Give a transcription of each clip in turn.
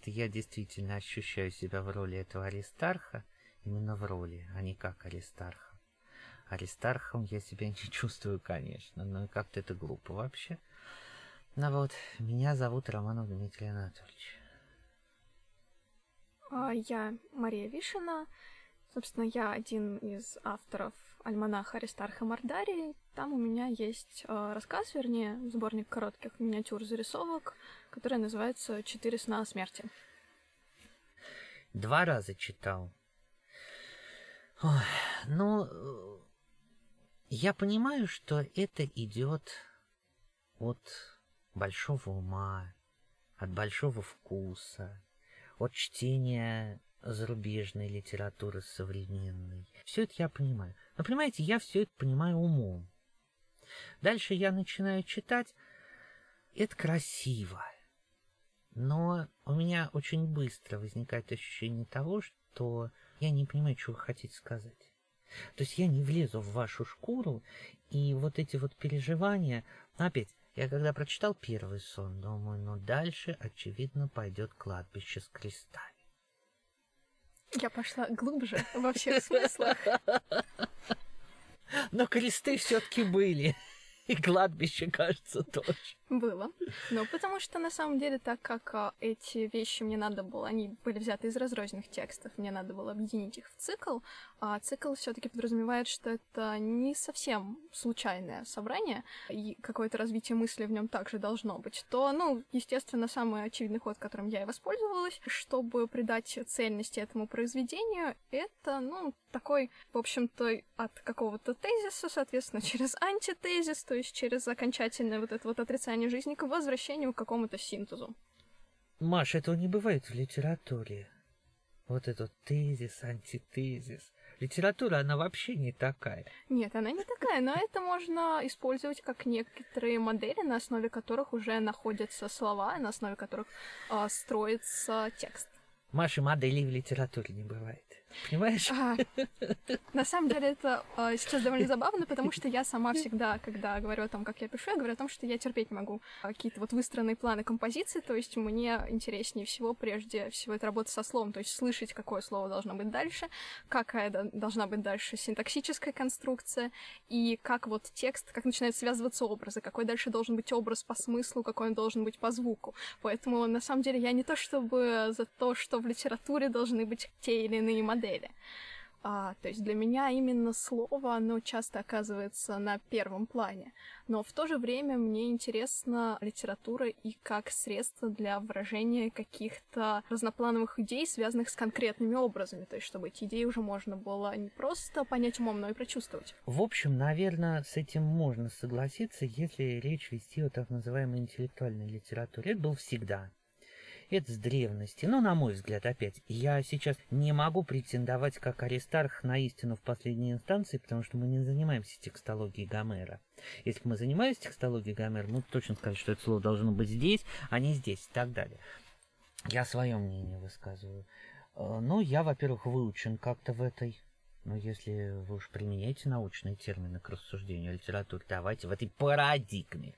что я действительно ощущаю себя в роли этого Аристарха, именно в роли, а не как Аристарха. Аристархом я себя не чувствую, конечно, но как-то это глупо вообще. Ну вот, меня зовут Романов Дмитрий Анатольевич. А, я Мария Вишина. Собственно, я один из авторов альманаха Аристарха Мордарии. Там у меня есть э, рассказ, вернее, сборник коротких миниатюр зарисовок, который называется «Четыре сна о смерти». Два раза читал. Ой, ну, я понимаю, что это идет от большого ума, от большого вкуса, от чтения зарубежной литературы современной. Все это я понимаю. Но понимаете, я все это понимаю умом. Дальше я начинаю читать. Это красиво. Но у меня очень быстро возникает ощущение того, что я не понимаю, что вы хотите сказать. То есть я не влезу в вашу шкуру, и вот эти вот переживания... Опять, я когда прочитал первый сон, думаю, ну дальше, очевидно, пойдет кладбище с крестами. Я пошла глубже во всех смыслах. Но кресты все-таки были. И кладбище, кажется, тоже. Было. Ну, потому что, на самом деле, так как а, эти вещи мне надо было, они были взяты из разрозненных текстов, мне надо было объединить их в цикл, а цикл все таки подразумевает, что это не совсем случайное собрание, и какое-то развитие мысли в нем также должно быть, то, ну, естественно, самый очевидный ход, которым я и воспользовалась, чтобы придать цельности этому произведению, это, ну, такой, в общем-то, от какого-то тезиса, соответственно, через антитезис, то есть через окончательное вот это вот отрицание жизни к возвращению к какому-то синтезу. Маш, этого не бывает в литературе. Вот этот тезис, антитезис. Литература, она вообще не такая. Нет, она не такая, но это можно использовать как некоторые модели, на основе которых уже находятся слова, на основе которых э, строится текст. Маши моделей в литературе не бывает. Понимаешь? А, на самом деле это а, сейчас довольно забавно, потому что я сама всегда, когда говорю о том, как я пишу, я говорю о том, что я терпеть не могу какие-то вот выстроенные планы композиции, то есть мне интереснее всего прежде всего это работа со словом, то есть слышать, какое слово должно быть дальше, какая должна быть дальше синтаксическая конструкция, и как вот текст, как начинают связываться образы, какой дальше должен быть образ по смыслу, какой он должен быть по звуку. Поэтому, на самом деле, я не то чтобы за то, что в литературе должны быть те или иные модели, модели. А, то есть для меня именно слово, оно часто оказывается на первом плане. Но в то же время мне интересна литература и как средство для выражения каких-то разноплановых идей, связанных с конкретными образами. То есть чтобы эти идеи уже можно было не просто понять умом, но и прочувствовать. В общем, наверное, с этим можно согласиться, если речь вести о так называемой интеллектуальной литературе. Это был всегда это с древности. Но, на мой взгляд, опять, я сейчас не могу претендовать как Аристарх на истину в последней инстанции, потому что мы не занимаемся текстологией Гомера. Если бы мы занимались текстологией Гомера, мы точно сказать, что это слово должно быть здесь, а не здесь и так далее. Я свое мнение высказываю. Э, ну, я, во-первых, выучен как-то в этой но если вы уж применяете научные термины к рассуждению о давайте в этой парадигме.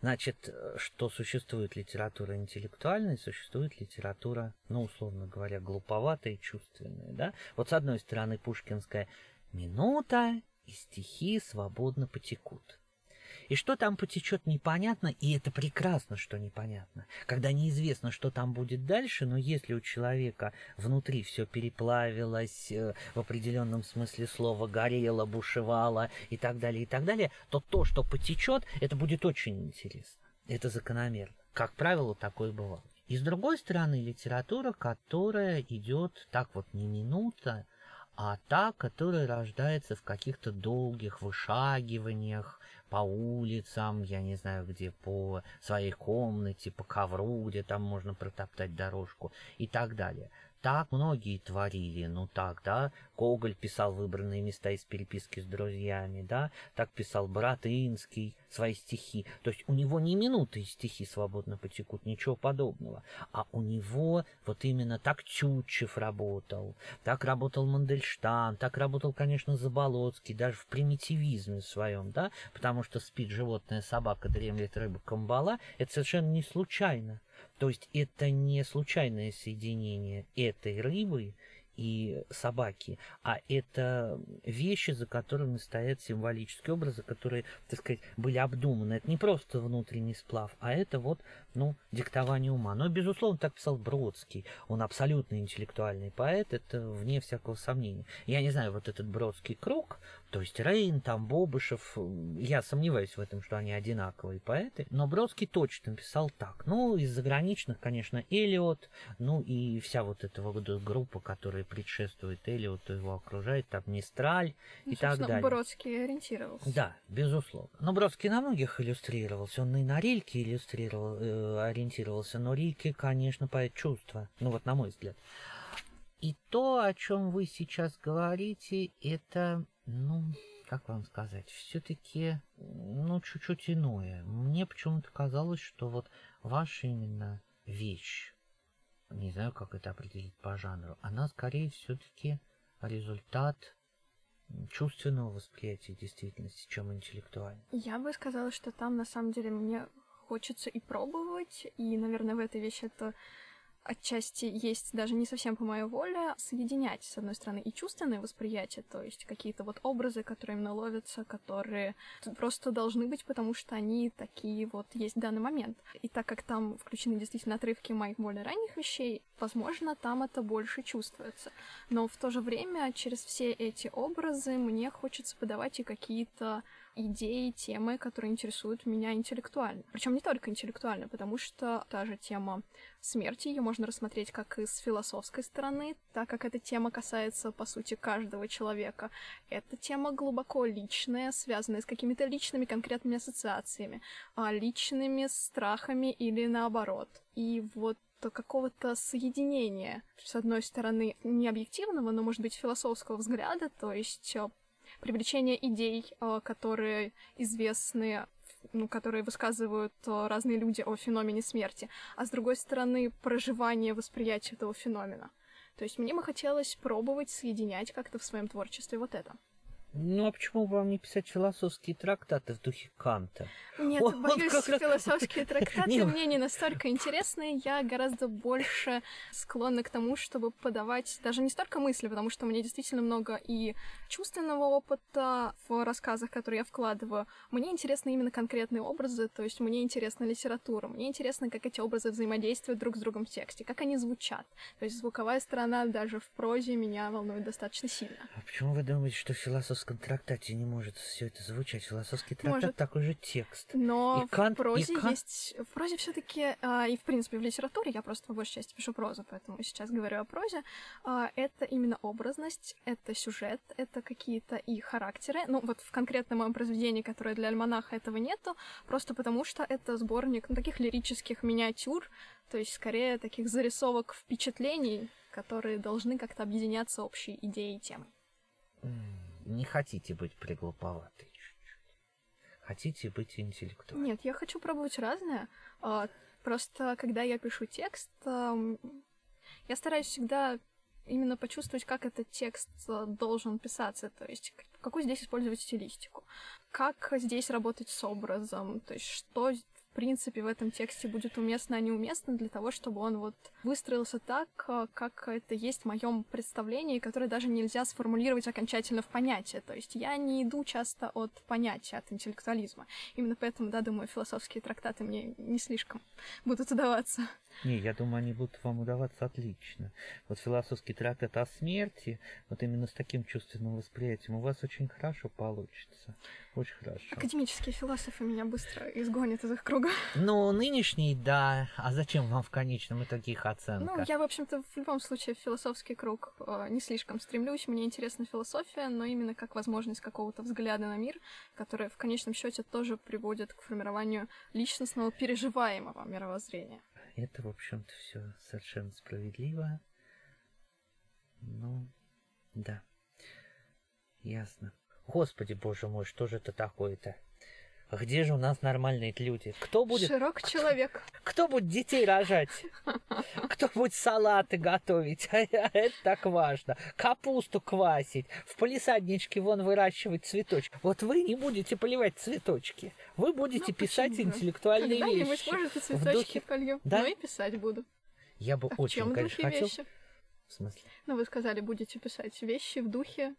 Значит, что существует литература интеллектуальная, существует литература, ну, условно говоря, глуповатая и чувственная, да? Вот с одной стороны пушкинская «минута» и стихи свободно потекут. И что там потечет, непонятно, и это прекрасно, что непонятно. Когда неизвестно, что там будет дальше, но если у человека внутри все переплавилось, э, в определенном смысле слова горело, бушевало и так далее, и так далее, то то, что потечет, это будет очень интересно. Это закономерно. Как правило, такое бывало. И с другой стороны, литература, которая идет так вот не минута, а та, которая рождается в каких-то долгих вышагиваниях по улицам, я не знаю где, по своей комнате, по ковру, где там можно протоптать дорожку и так далее. Так многие творили, ну так, да, Коголь писал выбранные места из переписки с друзьями, да, так писал брат Инский свои стихи. То есть у него не минуты стихи свободно потекут, ничего подобного. А у него вот именно так Тютчев работал, так работал Мандельштам, так работал, конечно, Заболоцкий, даже в примитивизме своем, да, потому что спит животное, собака, дремлет рыба, камбала, это совершенно не случайно. То есть это не случайное соединение этой рыбы и собаки, а это вещи, за которыми стоят символические образы, которые, так сказать, были обдуманы. Это не просто внутренний сплав, а это вот, ну, диктование ума. Но, безусловно, так писал Бродский. Он абсолютно интеллектуальный поэт, это вне всякого сомнения. Я не знаю, вот этот Бродский круг, то есть Рейн, там Бобышев, я сомневаюсь в этом, что они одинаковые поэты, но Бродский точно писал так. Ну, из заграничных, конечно, Элиот, ну и вся вот эта вот группа, которая предшествует Элиоту, его окружает, там Мистраль ну, и так далее. Бродский ориентировался. Да, безусловно. Но Бродский на многих иллюстрировался, он и на Рильке иллюстрировал, э, ориентировался, но Рильке, конечно, поэт чувства, ну вот на мой взгляд. И то, о чем вы сейчас говорите, это, ну, как вам сказать, все-таки, ну, чуть-чуть иное. Мне почему-то казалось, что вот ваша именно вещь, не знаю, как это определить по жанру, она скорее все-таки результат чувственного восприятия действительности, чем интеллектуального. Я бы сказала, что там на самом деле мне хочется и пробовать, и, наверное, в этой вещи это отчасти есть даже не совсем по моей воле, соединять, с одной стороны, и чувственное восприятие, то есть какие-то вот образы, которые именно ловятся, которые просто должны быть, потому что они такие вот есть в данный момент. И так как там включены действительно отрывки моих более ранних вещей, возможно, там это больше чувствуется. Но в то же время через все эти образы мне хочется подавать и какие-то идеи, темы, которые интересуют меня интеллектуально. Причем не только интеллектуально, потому что та же тема смерти, ее можно рассмотреть как и с философской стороны, так как эта тема касается, по сути, каждого человека. Это тема глубоко личная, связанная с какими-то личными конкретными ассоциациями, а личными страхами или наоборот. И вот какого-то соединения, с одной стороны, не объективного, но, может быть, философского взгляда, то есть э, привлечение идей, э, которые известны ну, которые высказывают э, разные люди о феномене смерти, а с другой стороны, проживание восприятия этого феномена. То есть мне бы хотелось пробовать соединять как-то в своем творчестве вот это. Ну, а почему бы вам не писать философские трактаты в духе Канта? Нет, он, боюсь, он философские трактаты не... мне не настолько интересны. Я гораздо больше склонна к тому, чтобы подавать даже не столько мысли, потому что мне действительно много и чувственного опыта в рассказах, которые я вкладываю. Мне интересны именно конкретные образы, то есть мне интересна литература, мне интересно, как эти образы взаимодействуют друг с другом в тексте, как они звучат. То есть звуковая сторона даже в прозе меня волнует достаточно сильно. А почему вы думаете, что философ философском трактате не может все это звучать. Философский трактат может. такой же текст. Но и Кант, в прозе и Кант... есть... В прозе все таки а, и в принципе в литературе, я просто по большей части пишу прозу, поэтому сейчас говорю о прозе, а, это именно образность, это сюжет, это какие-то и характеры. Ну, вот в конкретном моем произведении, которое для альманаха этого нету, просто потому что это сборник ну, таких лирических миниатюр, то есть скорее таких зарисовок впечатлений, которые должны как-то объединяться общей идеей и темой не хотите быть приглуповатой. Хотите быть интеллектуальной. Нет, я хочу пробовать разное. А, просто когда я пишу текст, я стараюсь всегда именно почувствовать, как этот текст а, должен писаться, то есть какую здесь использовать стилистику, как здесь работать с образом, то есть что в принципе, в этом тексте будет уместно, а неуместно для того, чтобы он вот выстроился так, э, как это есть в моем представлении, которое даже нельзя сформулировать окончательно в понятие. То есть я не иду часто от понятия, от интеллектуализма. Именно поэтому, да, думаю, философские трактаты мне не слишком будут удаваться. Не, я думаю, они будут вам удаваться отлично. Вот философский трактат о смерти, вот именно с таким чувственным восприятием, у вас очень хорошо получится. Очень хорошо. Академические философы меня быстро изгонят из их круга. Ну, нынешний, да. А зачем вам в конечном итоге их оценка? Ну, я, в общем-то, в любом случае в философский круг э, не слишком стремлюсь. Мне интересна философия, но именно как возможность какого-то взгляда на мир, которая в конечном счете тоже приводит к формированию личностного переживаемого мировоззрения. Это, в общем-то, все совершенно справедливо. Ну, да. Ясно. Господи, боже мой, что же это такое-то? Где же у нас нормальные люди? Кто будет... Широк человек. Кто будет детей рожать? Кто будет салаты готовить? Это так важно. Капусту квасить. В полисадничке вон выращивать цветочки. Вот вы не будете поливать цветочки. Вы будете Ну, писать почему? интеллектуальные Когда-нибудь, вещи. может, и В цветочки духе- полью. Да? Ну и писать буду. Я бы А в очень, чем конечно, духе хотел... вещи? В смысле? Ну, вы сказали, будете писать вещи в духе.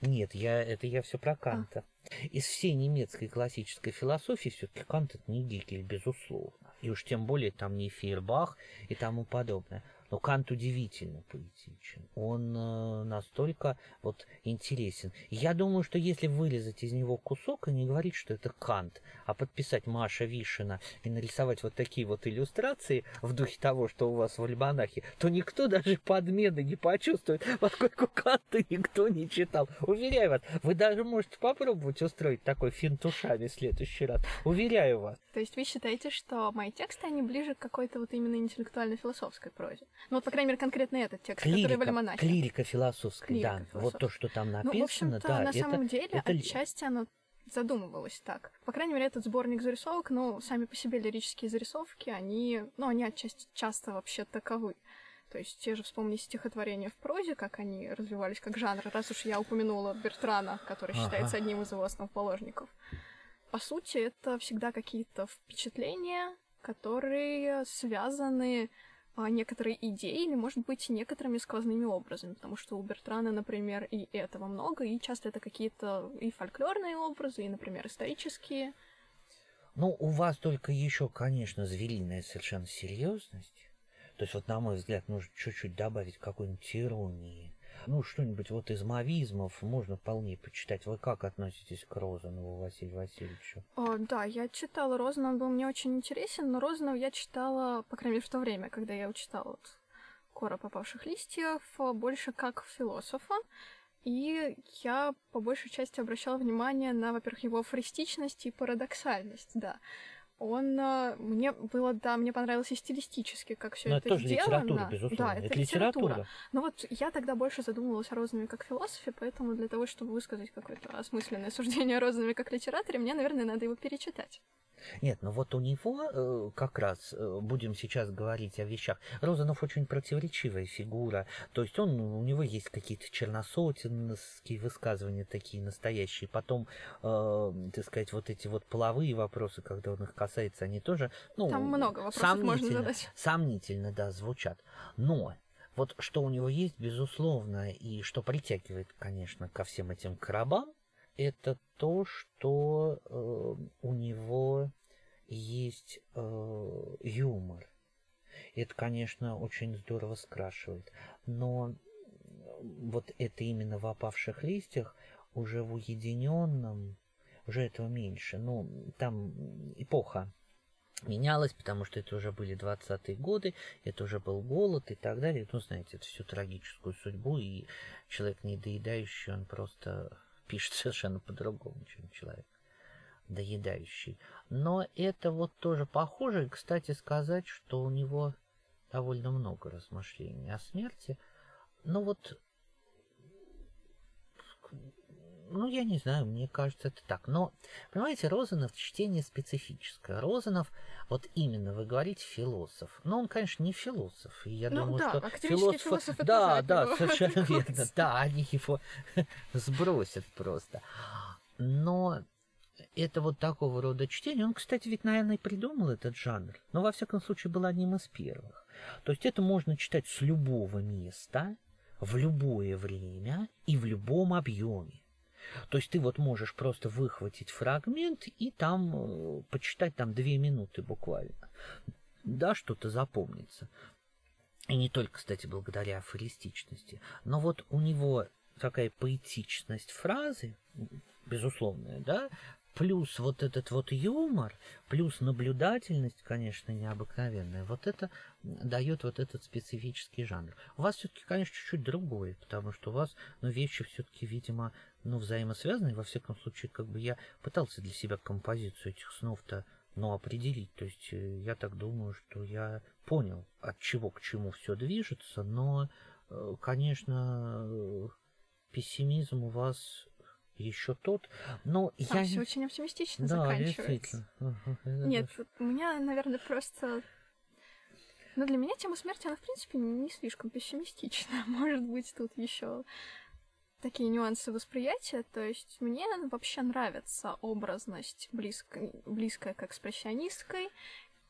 Нет, я, это я все про Канта. Из всей немецкой классической философии все-таки Кант это не Гегель, безусловно. И уж тем более там не Фейербах и тому подобное. Но Кант удивительно поэтичен. Он э, настолько вот интересен. Я думаю, что если вырезать из него кусок и не говорить, что это Кант, а подписать Маша Вишина и нарисовать вот такие вот иллюстрации в духе того, что у вас в альманахе, то никто даже подмены не почувствует, поскольку Канта никто не читал. Уверяю вас, вы даже можете попробовать устроить такой финт ушами в следующий раз. Уверяю вас. То есть вы считаете, что мои тексты, они ближе к какой-то вот именно интеллектуально-философской прозе? Ну вот, по крайней мере, конкретно этот текст, который в Клирика, альманахе. клирика философская, да. Клирика Вот то, что там Ну, написано, в общем-то, да, на это, самом деле, это отчасти оно задумывалось так. По крайней мере, этот сборник зарисовок, ну, сами по себе лирические зарисовки, они, ну, они отчасти часто вообще таковы. То есть те же вспомни стихотворения в прозе, как они развивались как жанр, раз уж я упомянула Бертрана, который Ага. считается одним из его основоположников. По сути, это всегда какие-то впечатления, которые связаны некоторые идеи или, может быть, некоторыми сквозными образами, потому что у Бертрана, например, и этого много, и часто это какие-то и фольклорные образы, и, например, исторические. Ну, у вас только еще, конечно, звериная совершенно серьезность. То есть, вот, на мой взгляд, нужно чуть-чуть добавить какой-нибудь иронии. Ну, что-нибудь вот из мавизмов можно вполне почитать. Вы как относитесь к Розанову Василию Васильевичу? О, да, я читала Розана, он был мне очень интересен, но Розанова я читала, по крайней мере, в то время, когда я читала вот «Кора попавших листьев», а, больше как философа. И я по большей части обращала внимание на, во-первых, его афористичность и парадоксальность, да. Он а, мне было, да, мне понравилось и стилистически, как все это, это тоже сделано. литература, безусловно. Да, это, это литература. литература. Но вот я тогда больше задумывалась о Розанове как философе, поэтому для того, чтобы высказать какое-то осмысленное суждение о Розанове как литераторе, мне, наверное, надо его перечитать. Нет, ну вот у него э, как раз э, будем сейчас говорить о вещах. Розанов очень противоречивая фигура. То есть он, у него есть какие-то черносотенские высказывания такие настоящие. Потом, э, так сказать, вот эти вот половые вопросы, когда он их касается, они тоже, ну, Там много вопросов можно сомнительно, задать. Сомнительно, да, звучат. Но вот что у него есть, безусловно, и что притягивает, конечно, ко всем этим коробам, это то, что э, у него есть э, юмор. Это, конечно, очень здорово скрашивает. Но вот это именно в опавших листьях уже в уединенном, уже этого меньше. Ну, там эпоха менялась, потому что это уже были 20-е годы, это уже был голод и так далее. Ну, знаете, это всю трагическую судьбу, и человек недоедающий, он просто пишет совершенно по-другому, чем человек доедающий. Но это вот тоже похоже. И, кстати, сказать, что у него довольно много размышлений о смерти. Но вот, ну, я не знаю, мне кажется, это так. Но, понимаете, Розанов чтение специфическое. Розанов, вот именно, вы говорите, философ. Но он, конечно, не философ. И я Ну думаю, да, что философы тоже Да, да, него совершенно верно. Да, они его сбросят просто. Но это вот такого рода чтение. Он, кстати, ведь, наверное, и придумал этот жанр. Но, во всяком случае, был одним из первых. То есть это можно читать с любого места, в любое время и в любом объеме. То есть ты вот можешь просто выхватить фрагмент и там э, почитать там две минуты буквально. Да, что-то запомнится. И не только, кстати, благодаря афористичности. Но вот у него такая поэтичность фразы, безусловная, да, плюс вот этот вот юмор, плюс наблюдательность, конечно, необыкновенная, вот это дает вот этот специфический жанр. У вас все-таки, конечно, чуть-чуть другое, потому что у вас, ну, вещи все-таки, видимо, ну, взаимосвязаны, во всяком случае, как бы я пытался для себя композицию этих снов-то, ну, определить, то есть э, я так думаю, что я понял, от чего к чему все движется, но, э, конечно, э, пессимизм у вас еще тот, но Там я... все очень оптимистично да, заканчивается. Нет, у меня, наверное, просто... Но для меня тема смерти, она, в принципе, не слишком пессимистична. Может быть, тут еще такие нюансы восприятия. То есть мне вообще нравится образность близко, близкая к экспрессионистской,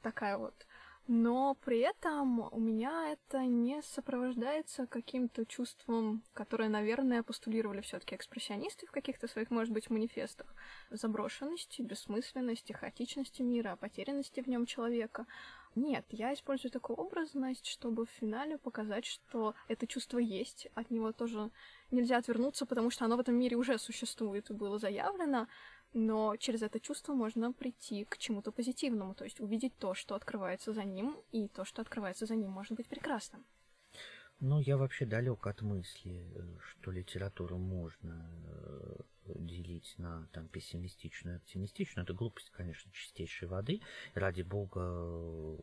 такая вот но при этом у меня это не сопровождается каким-то чувством, которое, наверное, постулировали все-таки экспрессионисты в каких-то своих, может быть, манифестах. Заброшенности, бессмысленности, хаотичности мира, потерянности в нем человека. Нет, я использую такую образность, чтобы в финале показать, что это чувство есть, от него тоже нельзя отвернуться, потому что оно в этом мире уже существует и было заявлено, но через это чувство можно прийти к чему-то позитивному, то есть увидеть то, что открывается за ним, и то, что открывается за ним, может быть прекрасным. Ну, я вообще далек от мысли, что литературу можно э, делить на там пессимистичную и оптимистичную. Это глупость, конечно, чистейшей воды. Ради бога,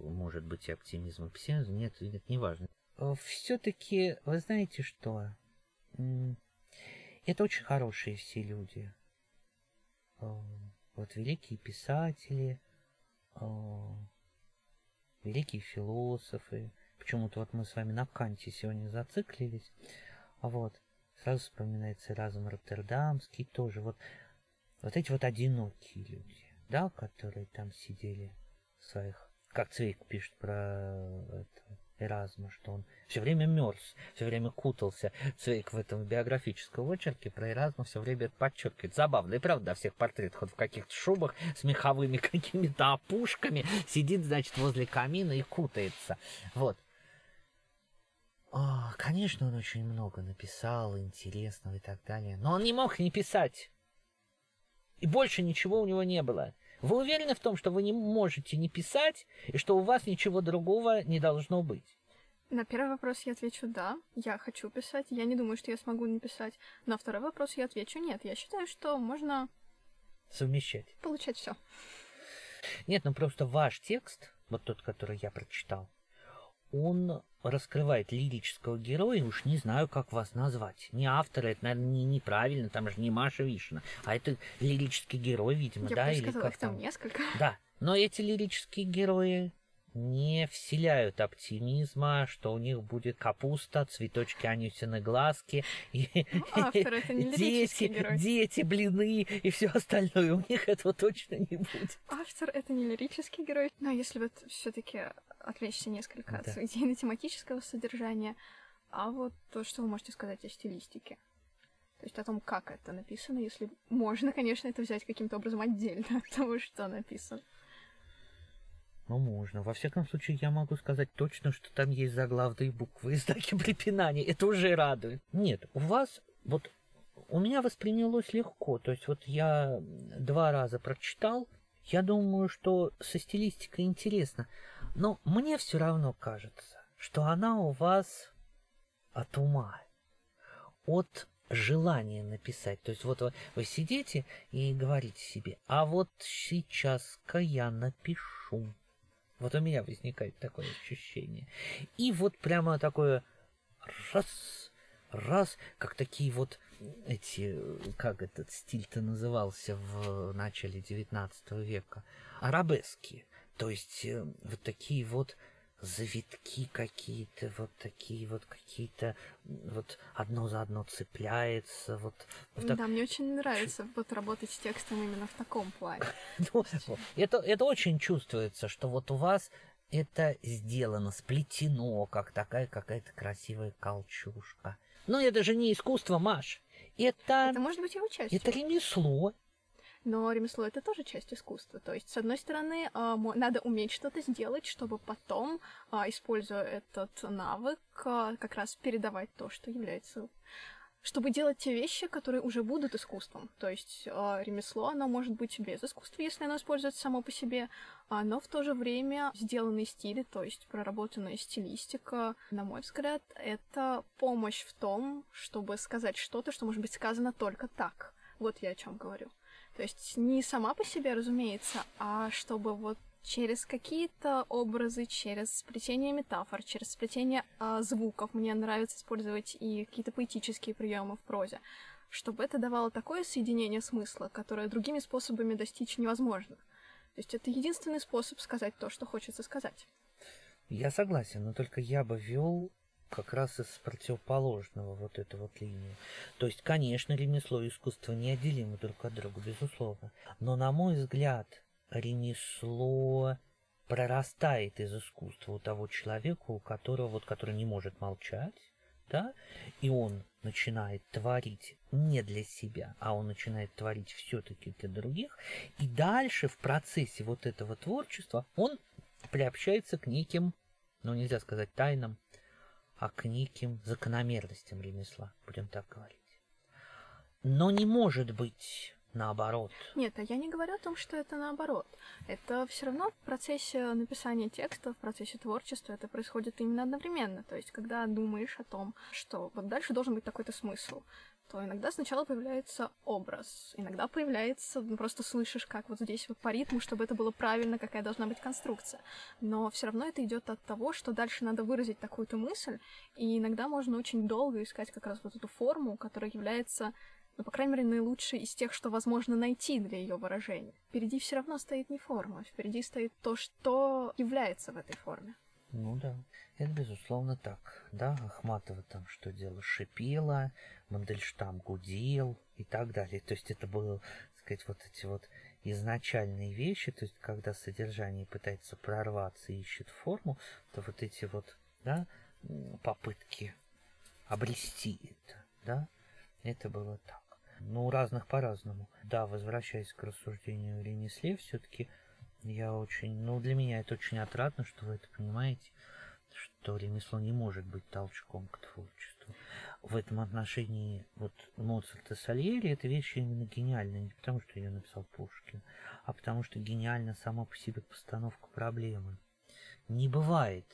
может быть и оптимизм, и пессимизм. Нет, нет, не важно. Э, Все-таки, вы знаете что? Это очень хорошие все люди. Э, вот великие писатели, э, великие философы. Почему-то вот мы с вами на Канте сегодня зациклились. Вот сразу вспоминается разум Роттердамский тоже. Вот, вот эти вот одинокие люди, да, которые там сидели в своих... Как Цвейк пишет про это, Эразма, что он все время мерз, все время кутался. Цвейк в этом биографическом очерке про Эразма все время это подчеркивает. Забавно, и правда, всех портретах он в каких-то шубах с меховыми какими-то опушками сидит, значит, возле камина и кутается. Вот. О, конечно, он очень много написал, интересного и так далее. Но он не мог не писать. И больше ничего у него не было. Вы уверены в том, что вы не можете не писать, и что у вас ничего другого не должно быть? На первый вопрос я отвечу «да», я хочу писать, я не думаю, что я смогу не писать. На второй вопрос я отвечу «нет». Я считаю, что можно... Совмещать. Получать все. Нет, ну просто ваш текст, вот тот, который я прочитал, он раскрывает лирического героя, уж не знаю, как вас назвать. Не автора, это, наверное, не, неправильно, там же не Маша Вишна, а это лирический герой, видимо, Я да? Или сказала, как там? там несколько. Да, но эти лирические герои не вселяют оптимизма, что у них будет капуста, цветочки Анютины глазки, и ну, автор, это не дети, герой. дети, блины и все остальное. У них этого точно не будет. Автор это не лирический герой, но если вот все-таки отвлечься несколько да. от идейно-тематического содержания, а вот то, что вы можете сказать о стилистике. То есть о том, как это написано, если можно, конечно, это взять каким-то образом отдельно от того, что написано. Ну, можно. Во всяком случае, я могу сказать точно, что там есть заглавные буквы и знаки препинания. Это уже радует. Нет, у вас вот у меня воспринялось легко. То есть вот я два раза прочитал. Я думаю, что со стилистикой интересно. Но мне все равно кажется, что она у вас от ума, от желания написать. То есть вот вы, вы сидите и говорите себе, а вот сейчас-ка я напишу. Вот у меня возникает такое ощущение. И вот прямо такое раз, раз, как такие вот эти, как этот стиль-то назывался в начале XIX века, арабески. То есть э, вот такие вот завитки какие-то, вот такие вот какие-то, вот одно за одно цепляется, вот. вот так... Да, мне очень нравится вот работать с текстом именно в таком плане. ну, это, это очень чувствуется, что вот у вас это сделано, сплетено, как такая какая-то красивая колчушка. Но это же не искусство, Маш. Это, это может быть его частью. Это ремесло. Но ремесло это тоже часть искусства. То есть, с одной стороны, а, надо уметь что-то сделать, чтобы потом, а, используя этот навык, а, как раз передавать то, что является чтобы делать те вещи, которые уже будут искусством. То есть э, ремесло, оно может быть без искусства, если оно используется само по себе, но в то же время сделанные стили, то есть проработанная стилистика, на мой взгляд, это помощь в том, чтобы сказать что-то, что может быть сказано только так. Вот я о чем говорю. То есть не сама по себе, разумеется, а чтобы вот через какие-то образы, через сплетение метафор, через сплетение а, звуков. Мне нравится использовать и какие-то поэтические приемы в прозе чтобы это давало такое соединение смысла, которое другими способами достичь невозможно. То есть это единственный способ сказать то, что хочется сказать. Я согласен, но только я бы вел как раз из противоположного вот эту вот линию. То есть, конечно, ремесло и искусство неотделимы друг от друга, безусловно. Но, на мой взгляд, ремесло прорастает из искусства у того человека, у которого, вот, который не может молчать, да, и он начинает творить не для себя, а он начинает творить все-таки для других, и дальше в процессе вот этого творчества он приобщается к неким, ну нельзя сказать тайнам, а к неким закономерностям ремесла, будем так говорить. Но не может быть наоборот. Нет, а я не говорю о том, что это наоборот. Это все равно в процессе написания текста, в процессе творчества это происходит именно одновременно. То есть, когда думаешь о том, что вот дальше должен быть такой-то смысл, то иногда сначала появляется образ, иногда появляется, ну, просто слышишь, как вот здесь вот по ритму, чтобы это было правильно, какая должна быть конструкция. Но все равно это идет от того, что дальше надо выразить такую-то мысль, и иногда можно очень долго искать как раз вот эту форму, которая является но, по крайней мере, наилучший из тех, что возможно найти для ее выражения. Впереди все равно стоит не форма, впереди стоит то, что является в этой форме. Ну да, это безусловно так. Да, Ахматова там что дело шипела, Мандельштам гудел и так далее. То есть это было, так сказать, вот эти вот изначальные вещи, то есть когда содержание пытается прорваться и ищет форму, то вот эти вот, да, попытки обрести это, да, это было так. Ну, у разных по-разному. Да, возвращаясь к рассуждению о все-таки я очень, ну, для меня это очень отрадно, что вы это понимаете, что ремесло не может быть толчком к творчеству. В этом отношении вот Моцарт и Сальери это вещи именно гениальные, не потому что ее написал Пушкин, а потому что гениальна сама по себе постановка проблемы. Не бывает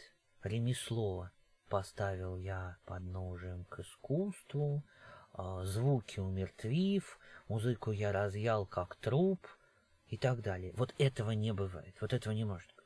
ремесло поставил я под ножем к искусству, а, звуки умертвив, музыку я разъял как труп и так далее. Вот этого не бывает, вот этого не может быть.